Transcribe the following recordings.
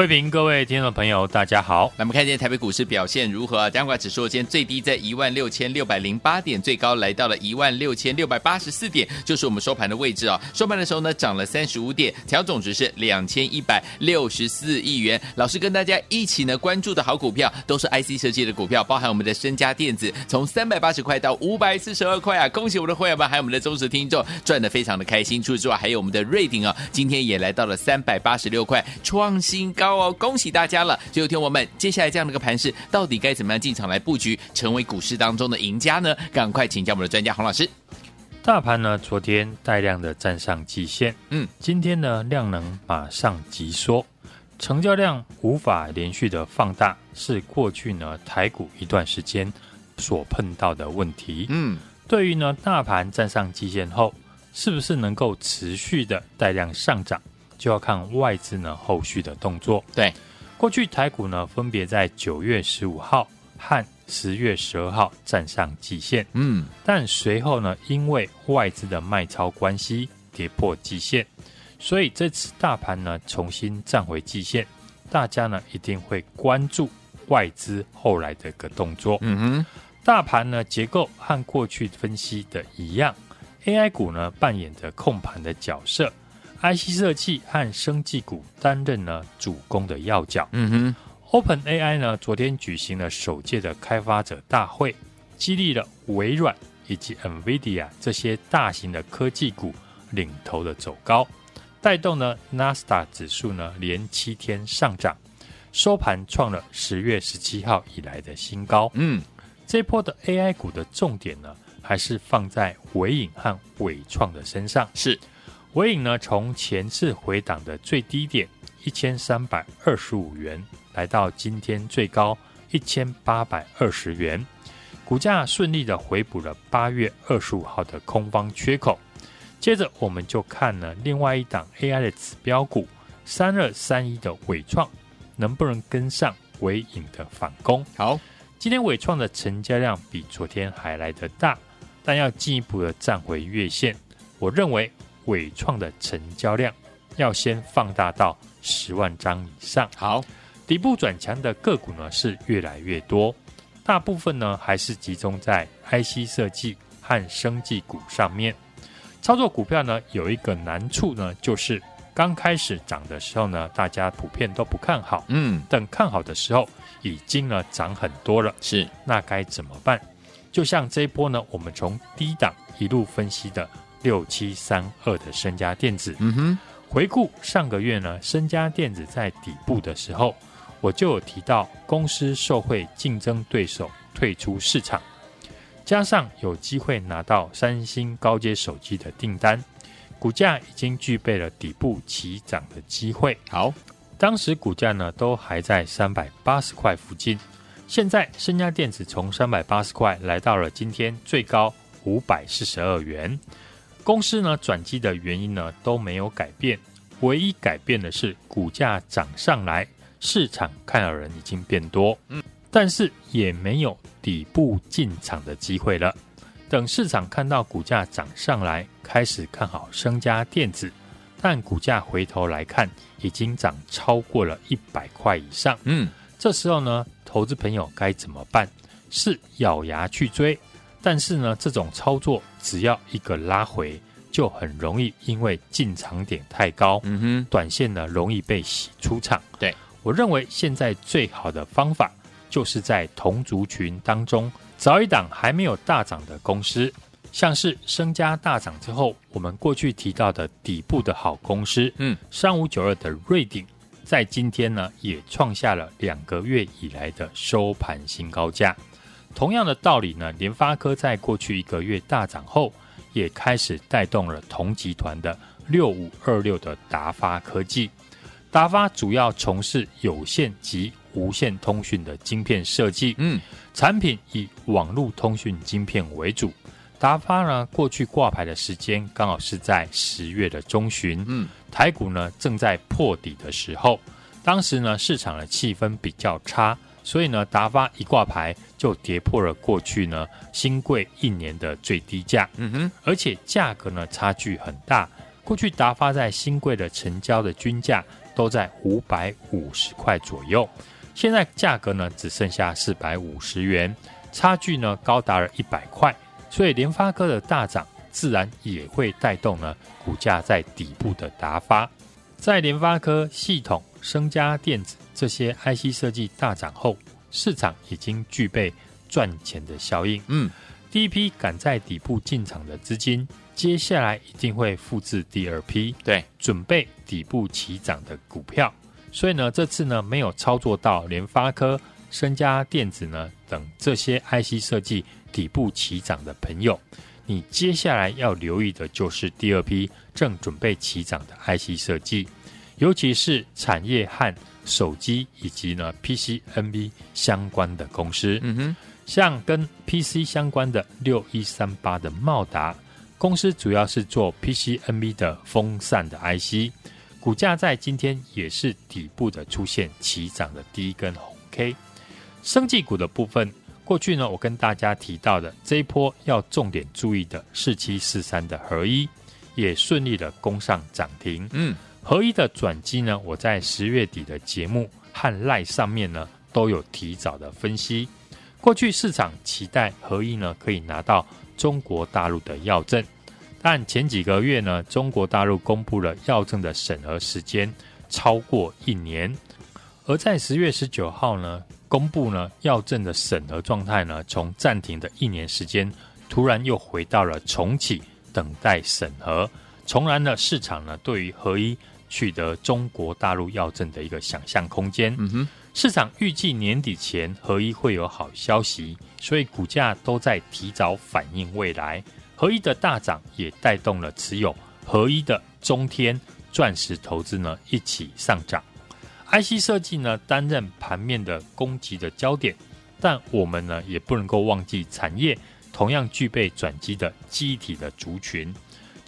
慧平，各位听众朋友，大家好。那么看见台北股市表现如何啊？加权指数今天最低在一万六千六百零八点，最高来到了一万六千六百八十四点，就是我们收盘的位置啊。收盘的时候呢，涨了三十五点，调总值是两千一百六十四亿元。老师跟大家一起呢关注的好股票，都是 IC 设计的股票，包含我们的升佳电子，从三百八十块到五百四十二块啊！恭喜我们的会员们，还有我们的忠实听众，赚的非常的开心。除此之外，还有我们的瑞鼎啊，今天也来到了三百八十六块，创新高哦！恭喜大家！加了，就听我们接下来这样的一个盘势，到底该怎么样进场来布局，成为股市当中的赢家呢？赶快请教我们的专家洪老师。大盘呢，昨天带量的站上季线，嗯，今天呢量能马上急缩，成交量无法连续的放大，是过去呢台股一段时间所碰到的问题。嗯，对于呢大盘站上季线后，是不是能够持续的带量上涨，就要看外资呢后续的动作。对。过去台股呢，分别在九月十五号和十月十二号站上季线，嗯，但随后呢，因为外资的卖超关系跌破季线，所以这次大盘呢重新站回季线，大家呢一定会关注外资后来的一个动作。嗯哼，大盘呢结构和过去分析的一样，AI 股呢扮演着控盘的角色。IC 设计和生技股担任了主攻的要角。嗯哼，Open AI 呢，昨天举行了首届的开发者大会，激励了微软以及 NVIDIA 这些大型的科技股领头的走高，带动呢纳斯达指数呢连七天上涨，收盘创了十月十七号以来的新高。嗯，这波的 AI 股的重点呢，还是放在伟影和伟创的身上。是。纬颖呢，从前次回档的最低点一千三百二十五元，来到今天最高一千八百二十元，股价顺利的回补了八月二十五号的空方缺口。接着，我们就看了另外一档 AI 的指标股三二三一的伟创，能不能跟上尾影的反攻？好，今天伟创的成交量比昨天还来得大，但要进一步的站回月线，我认为。纬创的成交量要先放大到十万张以上。好，底部转强的个股呢是越来越多，大部分呢还是集中在 IC 设计和生技股上面。操作股票呢有一个难处呢，就是刚开始涨的时候呢，大家普遍都不看好。嗯，等看好的时候，已经呢涨很多了。是，那该怎么办？就像这一波呢，我们从低档一路分析的。六七三二的身家电子，嗯哼，回顾上个月呢，身家电子在底部的时候，我就有提到公司受惠竞争对手退出市场，加上有机会拿到三星高阶手机的订单，股价已经具备了底部起涨的机会。好，当时股价呢都还在三百八十块附近，现在身家电子从三百八十块来到了今天最高五百四十二元。公司呢转机的原因呢都没有改变，唯一改变的是股价涨上来，市场看好人已经变多，嗯，但是也没有底部进场的机会了。等市场看到股价涨上来，开始看好升家电子，但股价回头来看，已经涨超过了一百块以上，嗯，这时候呢，投资朋友该怎么办？是咬牙去追？但是呢，这种操作只要一个拉回，就很容易因为进场点太高，嗯哼，短线呢容易被洗出场。对，我认为现在最好的方法，就是在同族群当中找一档还没有大涨的公司，像是升家大涨之后，我们过去提到的底部的好公司，嗯，三五九二的瑞鼎，在今天呢也创下了两个月以来的收盘新高价。同样的道理呢，联发科在过去一个月大涨后，也开始带动了同集团的六五二六的达发科技。达发主要从事有线及无线通讯的晶片设计，嗯，产品以网络通讯晶片为主。达发呢，过去挂牌的时间刚好是在十月的中旬，嗯，台股呢正在破底的时候，当时呢，市场的气氛比较差，所以呢，达发一挂牌就跌破了过去呢新贵一年的最低价。嗯哼，而且价格呢差距很大。过去达发在新贵的成交的均价都在五百五十块左右，现在价格呢只剩下四百五十元，差距呢高达了一百块。所以联发科的大涨，自然也会带动呢股价在底部的达发。在联发科系统。升家电子这些 IC 设计大涨后，市场已经具备赚钱的效应。嗯，第一批赶在底部进场的资金，接下来一定会复制第二批，对，准备底部起涨的股票。所以呢，这次呢没有操作到联发科、升家电子呢等这些 IC 设计底部起涨的朋友，你接下来要留意的就是第二批正准备起涨的 IC 设计。尤其是产业和手机以及呢 PCNB 相关的公司，嗯哼，像跟 PC 相关的六一三八的茂达公司，主要是做 PCNB 的风扇的 IC，股价在今天也是底部的出现起涨的第一根红 K。生技股的部分，过去呢我跟大家提到的这一波要重点注意的四七四三的合一，也顺利的攻上涨停，嗯。合一的转机呢，我在十月底的节目和 LINE 上面呢都有提早的分析。过去市场期待合一呢可以拿到中国大陆的药证，但前几个月呢，中国大陆公布了药证的审核时间超过一年，而在十月十九号呢，公布呢药证的审核状态呢从暂停的一年时间，突然又回到了重启等待审核，重燃了市场呢对于合一。取得中国大陆药证的一个想象空间，嗯哼，市场预计年底前合一会有好消息，所以股价都在提早反映未来。合一的大涨也带动了持有合一的中天、钻石投资呢一起上涨。IC 设计呢担任盘面的攻击的焦点，但我们呢也不能够忘记产业同样具备转机的记忆体的族群。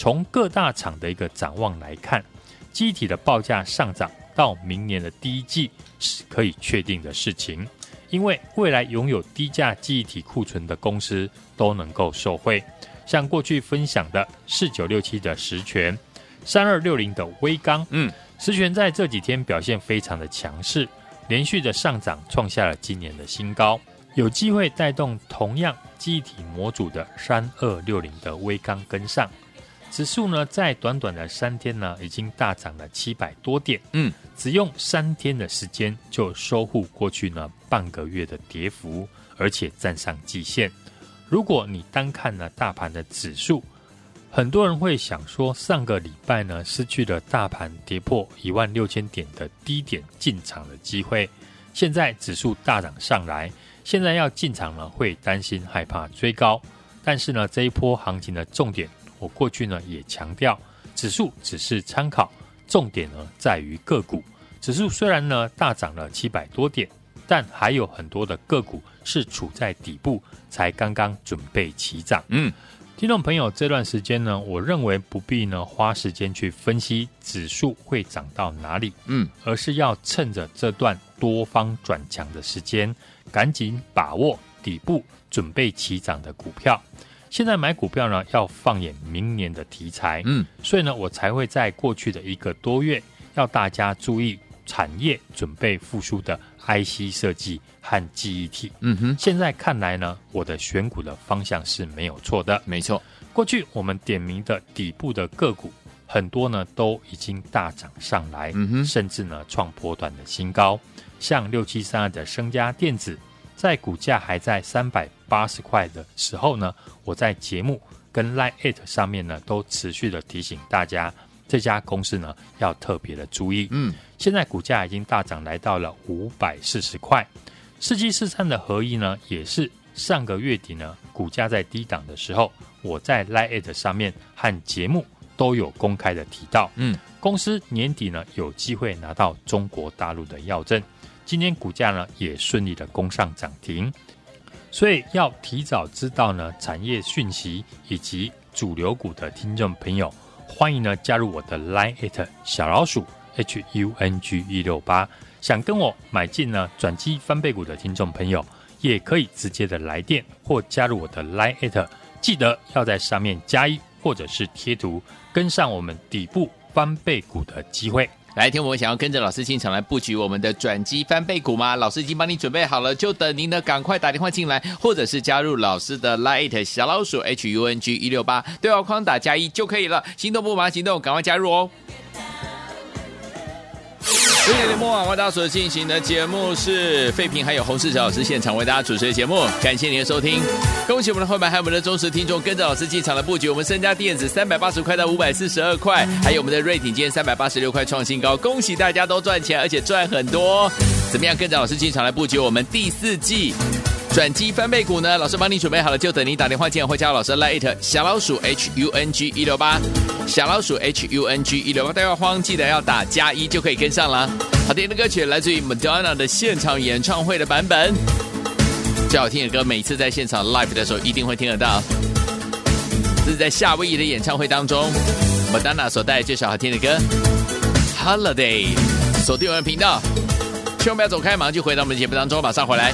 从各大厂的一个展望来看。机体的报价上涨到明年的第一季是可以确定的事情，因为未来拥有低价记忆体库存的公司都能够受惠。像过去分享的四九六七的实权，三二六零的微刚，嗯，实权在这几天表现非常的强势，连续的上涨创下了今年的新高，有机会带动同样记忆体模组的三二六零的微刚跟上。指数呢，在短短的三天呢，已经大涨了七百多点。嗯，只用三天的时间就收复过去呢半个月的跌幅，而且站上季线。如果你单看呢大盘的指数，很多人会想说，上个礼拜呢失去了大盘跌破一万六千点的低点进场的机会，现在指数大涨上来，现在要进场呢会担心害怕追高。但是呢，这一波行情的重点。我过去呢也强调，指数只是参考，重点呢在于个股。指数虽然呢大涨了七百多点，但还有很多的个股是处在底部，才刚刚准备起涨。嗯，听众朋友，这段时间呢，我认为不必呢花时间去分析指数会涨到哪里，嗯，而是要趁着这段多方转强的时间，赶紧把握底部准备起涨的股票。现在买股票呢，要放眼明年的题材，嗯，所以呢，我才会在过去的一个多月，要大家注意产业准备复苏的 IC 设计和记忆体，嗯哼。现在看来呢，我的选股的方向是没有错的，没错。过去我们点名的底部的个股，很多呢都已经大涨上来，嗯哼，甚至呢创波段的新高，像六七三二的升家电子。在股价还在三百八十块的时候呢，我在节目跟 Line@ 上面呢，都持续的提醒大家，这家公司呢要特别的注意。嗯，现在股价已经大涨来到了五百四十块。四七四三的合一呢，也是上个月底呢，股价在低档的时候，我在 Line@ 上面和节目都有公开的提到。嗯，公司年底呢有机会拿到中国大陆的药证。今天股价呢也顺利的攻上涨停，所以要提早知道呢产业讯息以及主流股的听众朋友，欢迎呢加入我的 Line@ 小老鼠 H U N G 一六八。想跟我买进呢转机翻倍股的听众朋友，也可以直接的来电或加入我的 Line，记得要在上面加一或者是贴图，跟上我们底部翻倍股的机会。来，听我们想要跟着老师进场来布局我们的转机翻倍股吗？老师已经帮你准备好了，就等您呢赶快打电话进来，或者是加入老师的 Light 小老鼠 H U N G 一六八对话框打加一就可以了。心动不忙行动，赶快加入哦！今天的末晚为大家所进行的节目是费平还有洪世哲老师现场为大家主持的节目，感谢您的收听，恭喜我们的会员还有我们的忠实听众跟着老师进场的布局，我们身家电子三百八十块到五百四十二块，还有我们的瑞鼎今天三百八十六块创新高，恭喜大家都赚钱，而且赚很多，怎么样跟着老师进场来布局我们第四季？转机翻倍股呢？老师帮你准备好了，就等你打电话进来或加老师 Line 小老鼠 H U N G 一六八，小老鼠 H U N G 一六八，对话框记得要打加一就可以跟上了。好听的歌曲来自于 Madonna 的现场演唱会的版本，最好听的歌，每次在现场 live 的时候一定会听得到。这是在夏威夷的演唱会当中，Madonna 所带来最好听的歌 Holiday，锁定我们频道，千万不要走开，马上就回到我们的节目当中，马上回来。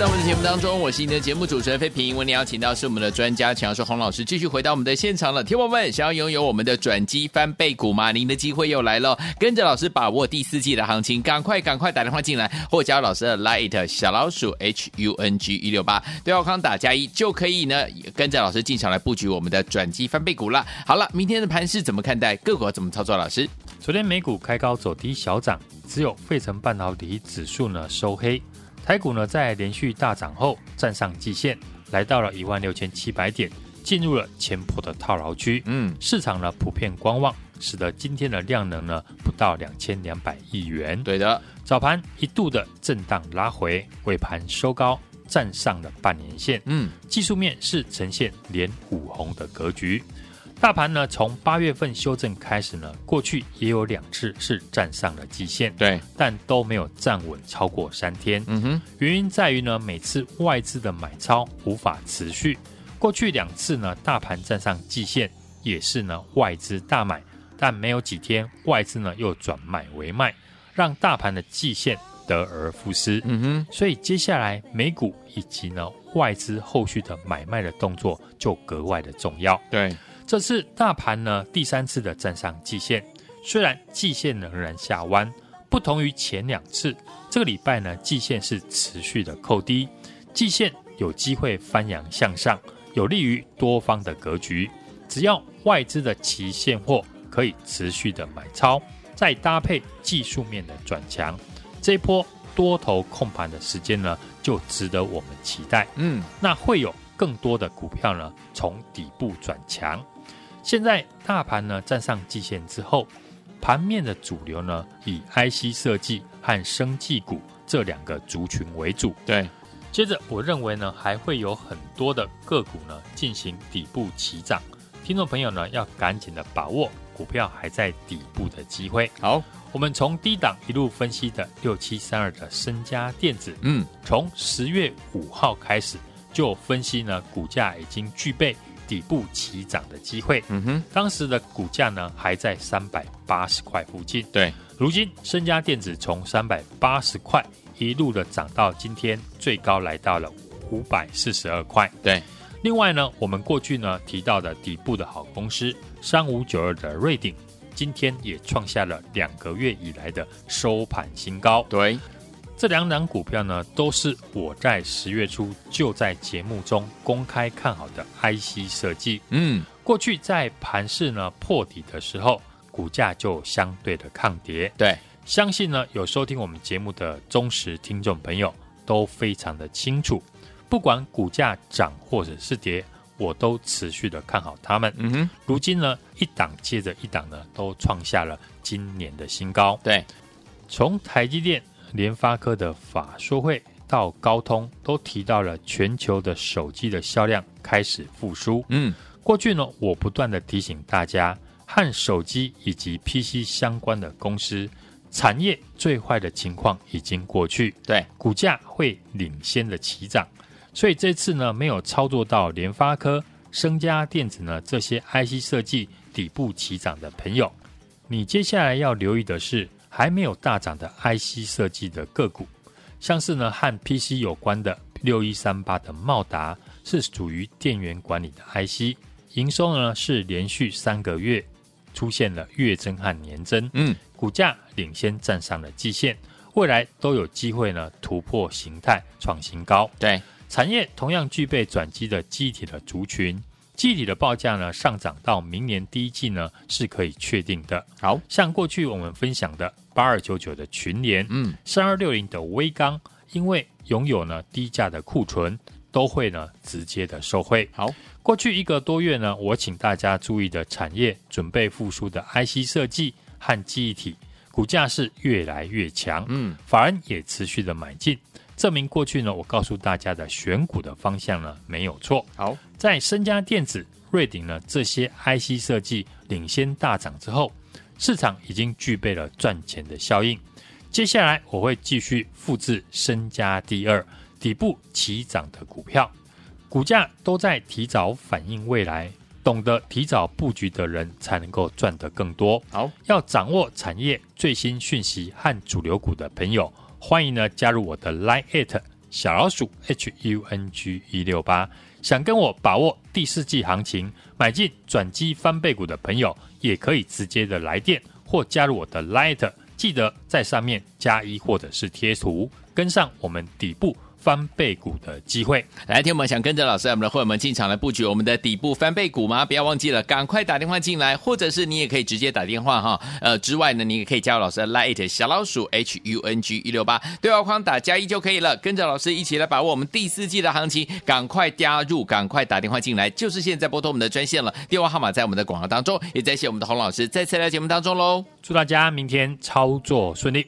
在我们的节目当中，我是你的节目主持人费平。为你邀请到是我们的专家强叔洪老师，继续回到我们的现场了。听友们，想要拥有我们的转机翻倍股吗？您的机会又来了，跟着老师把握第四季的行情，赶快赶快打电话进来，或加入老师的 Light 小老鼠 H U N G 一六八，对话框打加一就可以呢，跟着老师进场来布局我们的转机翻倍股了。好了，明天的盘势怎么看待？个股怎么操作？老师，昨天美股开高走低小涨，只有费城半导体指数呢收黑。台股呢，在连续大涨后站上季线，来到了一万六千七百点，进入了前波的套牢区。嗯，市场呢普遍观望，使得今天的量能呢不到两千两百亿元。对的，早盘一度的震荡拉回，尾盘收高，站上了半年线。嗯，技术面是呈现连五红的格局。大盘呢，从八月份修正开始呢，过去也有两次是站上了季线，对，但都没有站稳超过三天。嗯哼，原因在于呢，每次外资的买超无法持续。过去两次呢，大盘站上季线也是呢外资大买，但没有几天外资呢又转买为卖，让大盘的季线得而复失。嗯哼，所以接下来美股以及呢外资后续的买卖的动作就格外的重要。对。这次大盘呢第三次的站上季线，虽然季线仍然下弯，不同于前两次，这个礼拜呢季线是持续的扣低，季线有机会翻扬向上，有利于多方的格局。只要外资的期现货可以持续的买超，再搭配技术面的转强，这一波多头控盘的时间呢就值得我们期待。嗯，那会有更多的股票呢从底部转强。现在大盘呢站上季线之后，盘面的主流呢以 IC 设计和生技股这两个族群为主。对，接着我认为呢还会有很多的个股呢进行底部起涨，听众朋友呢要赶紧的把握股票还在底部的机会。好，我们从低档一路分析的六七三二的升佳电子，嗯，从十月五号开始就分析呢股价已经具备。底部起涨的机会，嗯哼，当时的股价呢还在三百八十块附近，对，如今升佳电子从三百八十块一路的涨到今天最高来到了五百四十二块，对。另外呢，我们过去呢提到的底部的好公司三五九二的瑞鼎，今天也创下了两个月以来的收盘新高，对。这两档股票呢，都是我在十月初就在节目中公开看好的 IC 设计。嗯，过去在盘市呢破底的时候，股价就相对的抗跌。对，相信呢有收听我们节目的忠实听众朋友都非常的清楚，不管股价涨或者是跌，我都持续的看好他们。嗯哼，如今呢一档接着一档呢都创下了今年的新高。对，从台积电。联发科的法说会到高通都提到了全球的手机的销量开始复苏。嗯，过去呢，我不断的提醒大家，和手机以及 PC 相关的公司产业最坏的情况已经过去，对，股价会领先的起涨。所以这次呢，没有操作到联发科、升家电子呢这些 IC 设计底部起涨的朋友，你接下来要留意的是。还没有大涨的 IC 设计的个股，像是呢和 PC 有关的六一三八的茂达，是属于电源管理的 IC，营收呢是连续三个月出现了月增和年增，嗯，股价领先站上了季线，未来都有机会呢突破形态创新高。对，产业同样具备转机的记忆体的族群。记忆体的报价呢上涨到明年第一季呢是可以确定的。好像过去我们分享的八二九九的群联，嗯，三二六零的微刚，因为拥有呢低价的库存，都会呢直接的受惠。好，过去一个多月呢，我请大家注意的产业准备复苏的 IC 设计和记忆体，股价是越来越强，嗯，法人也持续的买进。证明过去呢，我告诉大家的选股的方向呢没有错。好，在升佳电子、瑞鼎呢这些 IC 设计领先大涨之后，市场已经具备了赚钱的效应。接下来我会继续复制升佳第二底部起涨的股票，股价都在提早反映未来，懂得提早布局的人才能够赚得更多。好，要掌握产业最新讯息和主流股的朋友。欢迎呢加入我的 Line@ 小老鼠 H U N G 一六八。想跟我把握第四季行情，买进转机翻倍股的朋友，也可以直接的来电或加入我的 Light，记得在上面加一或者是贴图，跟上我们底部。翻倍股的机会，来听我们想跟着老师，我们的会员们进场来布局我们的底部翻倍股吗？不要忘记了，赶快打电话进来，或者是你也可以直接打电话哈。呃，之外呢，你也可以加入老师的 Lite 小老鼠 H U N G 一六八对话框打加一就可以了，跟着老师一起来把握我们第四季的行情，赶快加入，赶快打电话进来，就是现在拨通我们的专线了，电话号码在我们的广告当中，也在谢我们的洪老师再次来节目当中喽。祝大家明天操作顺利。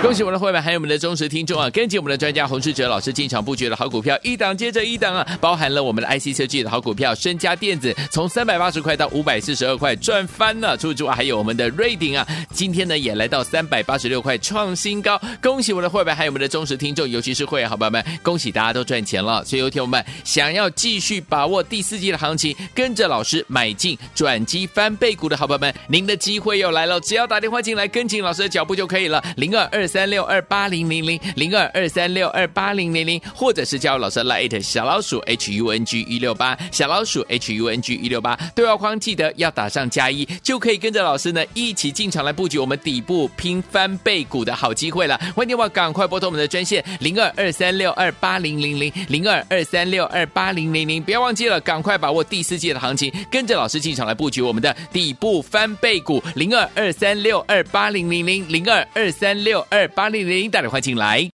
恭喜我们的会员，还有我们的忠实听众啊！跟紧我们的专家洪世哲老师进场布局的好股票，一档接着一档啊！包含了我们的 IC 设计的好股票，身家电子从三百八十块到五百四十二块赚翻了，除此之外还有我们的瑞鼎啊，今天呢也来到三百八十六块创新高。恭喜我们的会员，还有我们的忠实听众，尤其是会员好朋友们，恭喜大家都赚钱了！所以有听我们想要继续把握第四季的行情，跟着老师买进转机翻倍股的好朋友们，您的机会又来了，只要打电话进来跟紧老师的脚步就可以了，零二二。三六二八零零零零二二三六二八零零零，或者是加入老师 Lite 小老鼠 H U N G 一六八小老鼠 H U N G 一六八对话框记得要打上加一，就可以跟着老师呢一起进场来布局我们底部拼翻倍股的好机会了。欢迎电话赶快拨通我们的专线零二二三六二八零零零零二二三六二八零零零，不要忘记了，赶快把握第四季的行情，跟着老师进场来布局我们的底部翻倍股零二二三六二八零零零零二二三六二。二八零零，打电话进来。